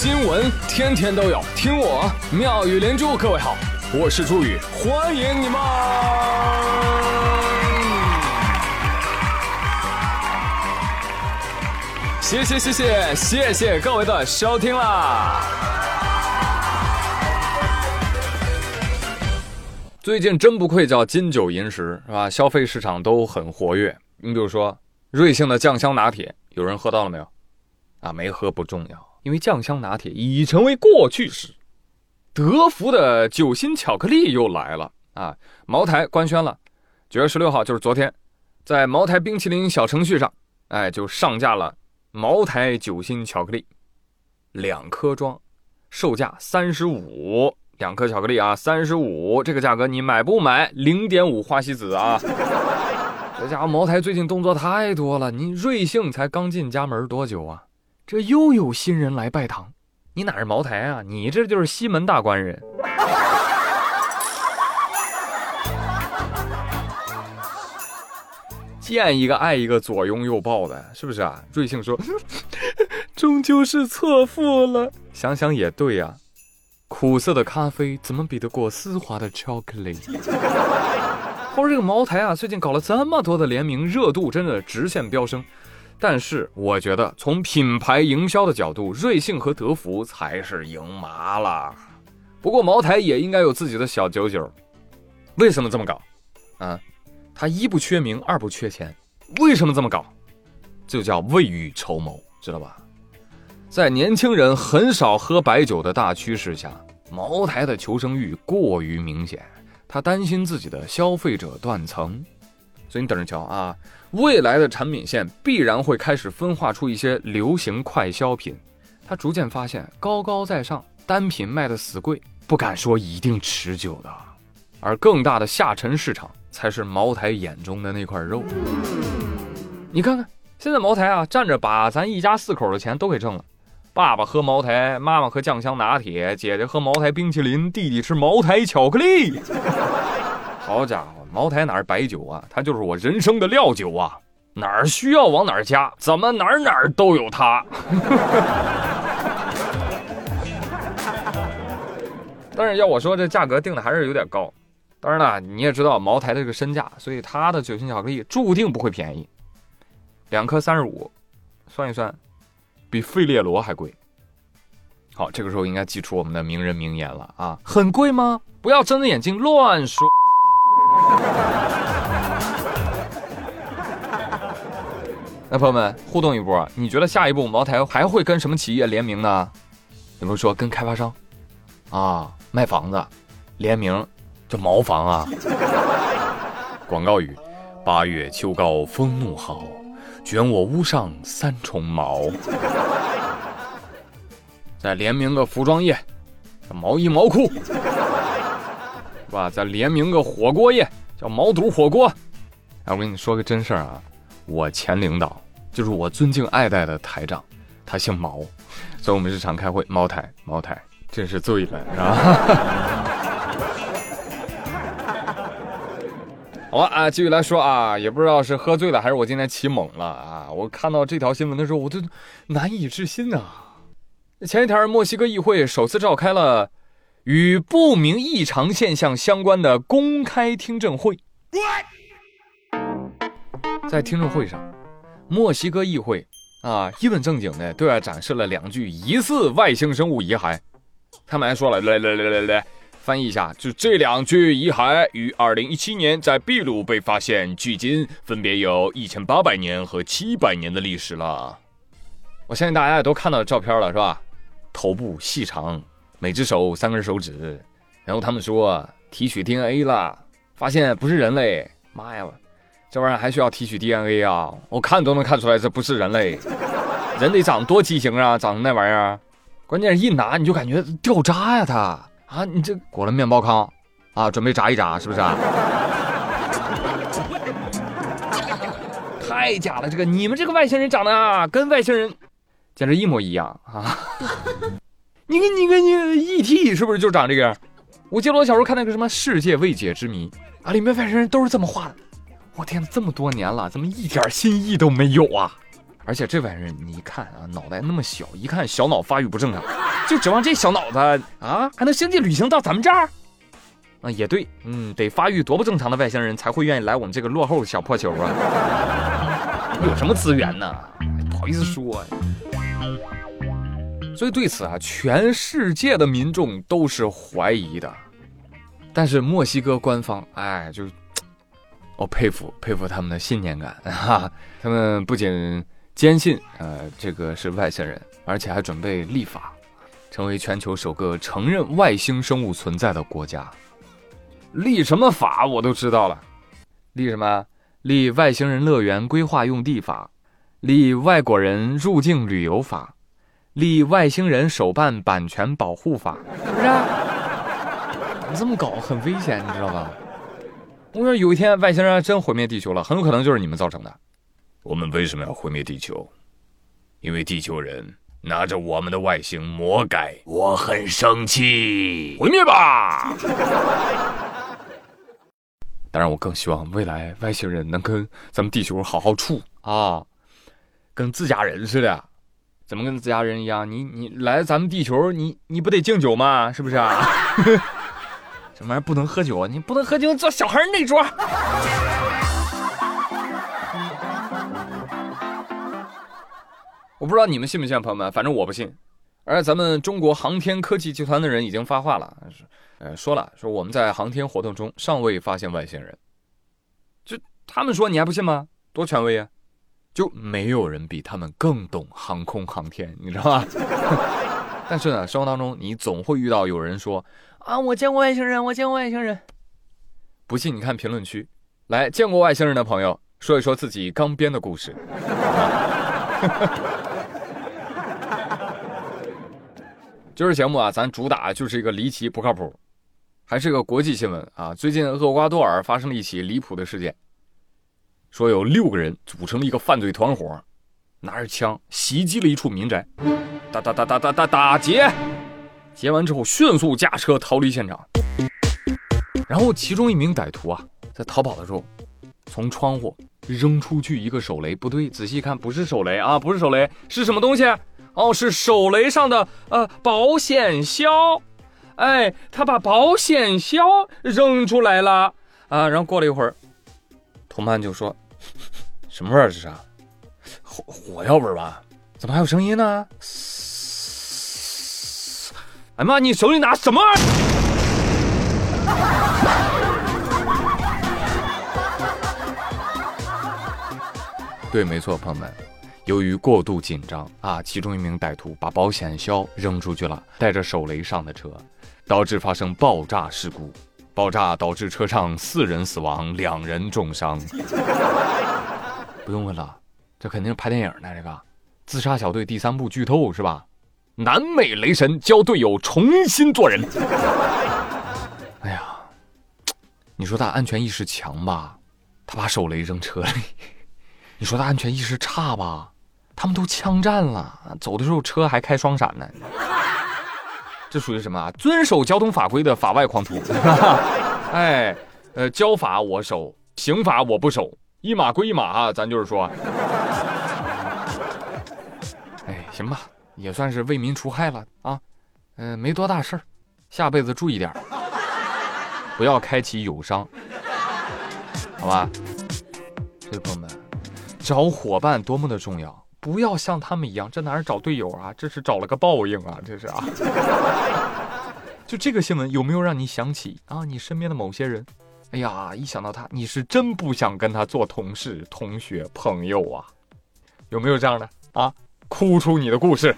新闻天天都有，听我妙语连珠。各位好，我是朱宇，欢迎你们！谢谢谢谢谢谢各位的收听啦！最近真不愧叫金九银十，是吧？消费市场都很活跃。你比如说，瑞幸的酱香拿铁，有人喝到了没有？啊，没喝不重要，因为酱香拿铁已成为过去式。德芙的酒心巧克力又来了啊！茅台官宣了，九月十六号就是昨天，在茅台冰淇淋小程序上，哎，就上架了茅台酒心巧克力，两颗装，售价三十五。两颗巧克力啊，三十五，这个价格你买不买？零点五花西子啊！这家伙茅台最近动作太多了，你瑞幸才刚进家门多久啊？这又有新人来拜堂，你哪是茅台啊？你这就是西门大官人。见一个爱一个，左拥右抱的，是不是啊？瑞幸说，终究是错付了。想想也对呀。苦涩的咖啡怎么比得过丝滑的巧克力？后边这个茅台啊，最近搞了这么多的联名，热度真的直线飙升。但是我觉得从品牌营销的角度，瑞幸和德芙才是赢麻了。不过茅台也应该有自己的小九九。为什么这么搞？啊，他一不缺名，二不缺钱。为什么这么搞？就叫未雨绸缪，知道吧？在年轻人很少喝白酒的大趋势下，茅台的求生欲过于明显，他担心自己的消费者断层，所以你等着瞧啊，未来的产品线必然会开始分化出一些流行快消品。他逐渐发现高高在上，单品卖的死贵，不敢说一定持久的，而更大的下沉市场才是茅台眼中的那块肉。你看看现在茅台啊，站着把咱一家四口的钱都给挣了。爸爸喝茅台，妈妈喝酱香拿铁，姐姐喝茅台冰淇淋，弟弟吃茅台巧克力。好家伙，茅台哪是白酒啊？它就是我人生的料酒啊！哪儿需要往哪儿加，怎么哪儿哪儿都有它。但是要我说，这价格定的还是有点高。当然了，你也知道茅台的这个身价，所以它的酒心巧克力注定不会便宜。两颗三十五，算一算。比费列罗还贵。好，这个时候应该记出我们的名人名言了啊！很贵吗？不要睁着眼睛乱说。那朋友们互动一波，你觉得下一步茅台还会跟什么企业联名呢？有没有说跟开发商啊卖房子联名叫茅房啊？广告语：八月秋高风怒号。卷我屋上三重茅，再联名个服装业，毛衣毛裤，是吧？再联名个火锅业，叫毛肚火锅。哎，我跟你说个真事儿啊，我前领导就是我尊敬爱戴的台长，他姓毛，所以我们日常开会，茅台，茅台，真是醉了，是吧？好了啊，继续来说啊，也不知道是喝醉了还是我今天起猛了啊！我看到这条新闻的时候，我都难以置信啊。前一天，墨西哥议会首次召开了与不明异常现象相关的公开听证会。在听证会上，墨西哥议会啊一本正经的对外展示了两具疑似外星生物遗骸，他们还说了，来来来来来。翻译一下，就这两具遗骸于二零一七年在秘鲁被发现，距今分别有一千八百年和七百年的历史了。我相信大家也都看到照片了，是吧？头部细长，每只手三根手指。然后他们说提取 DNA 了，发现不是人类。妈呀，这玩意儿还需要提取 DNA 啊？我看都能看出来这不是人类。人得长多畸形啊，长成那玩意儿。关键是一拿你就感觉掉渣呀，它。啊，你这裹了面包糠，啊，准备炸一炸，是不是？太假了，这个你们这个外星人长得啊，跟外星人简直一模一样啊！你看，你看，你 E.T. 是不是就长这个样？我记得我小时候看那个什么《世界未解之谜》啊，里面外星人都是这么画的。我天，这么多年了，怎么一点新意都没有啊？而且这外星人，你一看啊，脑袋那么小，一看小脑发育不正常。就指望这小脑子啊，还能星际旅行到咱们这儿？啊，也对，嗯，得发育多不正常的外星人才会愿意来我们这个落后小破球啊？有什么资源呢？不好意思说。所以对此啊，全世界的民众都是怀疑的。但是墨西哥官方，哎，就我佩服佩服他们的信念感哈。他们不仅坚信呃这个是外星人，而且还准备立法，成为全球首个承认外星生物存在的国家。立什么法我都知道了，立什么？立外星人乐园规划用地法，立外国人入境旅游法。立外星人手办版权保护法，是不是？你这么搞很危险，你知道吧？我说有一天外星人真毁灭地球了，很有可能就是你们造成的。我们为什么要毁灭地球？因为地球人拿着我们的外星魔改，我很生气。毁灭吧！当然，我更希望未来外星人能跟咱们地球好好处啊，跟自家人似的。怎么跟自家人一样？你你来咱们地球，你你不得敬酒吗？是不是啊？这玩意儿不能喝酒啊，你不能喝酒，坐小孩那桌。我不知道你们信不信，朋友们，反正我不信。而咱们中国航天科技集团的人已经发话了，呃，说了说我们在航天活动中尚未发现外星人。就他们说，你还不信吗？多权威啊！就没有人比他们更懂航空航天，你知道吗？但是呢，生活当中你总会遇到有人说啊，我见过外星人，我见过外星人。不信你看评论区，来见过外星人的朋友说一说自己刚编的故事。今 儿节目啊，咱主打就是一个离奇不靠谱，还是个国际新闻啊。最近厄瓜多尔发生了一起离谱的事件。说有六个人组成了一个犯罪团伙，拿着枪袭击了一处民宅，打打打打打打打劫，劫完之后迅速驾车逃离现场。然后其中一名歹徒啊，在逃跑的时候，从窗户扔出去一个手雷，不对，仔细看不是手雷啊，不是手雷，是什么东西？哦，是手雷上的呃保险销，哎，他把保险销扔出来了啊，然后过了一会儿。同伴就说：“什么味儿？这是火火药味儿吧？怎么还有声音呢？”哎妈，你手里拿什么？对，没错，朋友们，由于过度紧张啊，其中一名歹徒把保险销扔出去了，带着手雷上的车，导致发生爆炸事故。爆炸导致车上四人死亡，两人重伤。不用问了，这肯定是拍电影呢这个《自杀小队》第三部剧透是吧？南美雷神教队友重新做人。哎呀，你说他安全意识强吧？他把手雷扔车里。你说他安全意识差吧？他们都枪战了，走的时候车还开双闪呢。这属于什么啊？遵守交通法规的法外狂徒。哎，呃，交法我守，刑法我不守，一码归一码啊，咱就是说。哎，行吧，也算是为民除害了啊。嗯，没多大事儿，下辈子注意点不要开启友商，好吧？所以朋友们，找伙伴多么的重要。不要像他们一样，这哪是找队友啊，这是找了个报应啊，这是啊。就这个新闻有没有让你想起啊？你身边的某些人，哎呀，一想到他，你是真不想跟他做同事、同学、朋友啊？有没有这样的啊？哭出你的故事。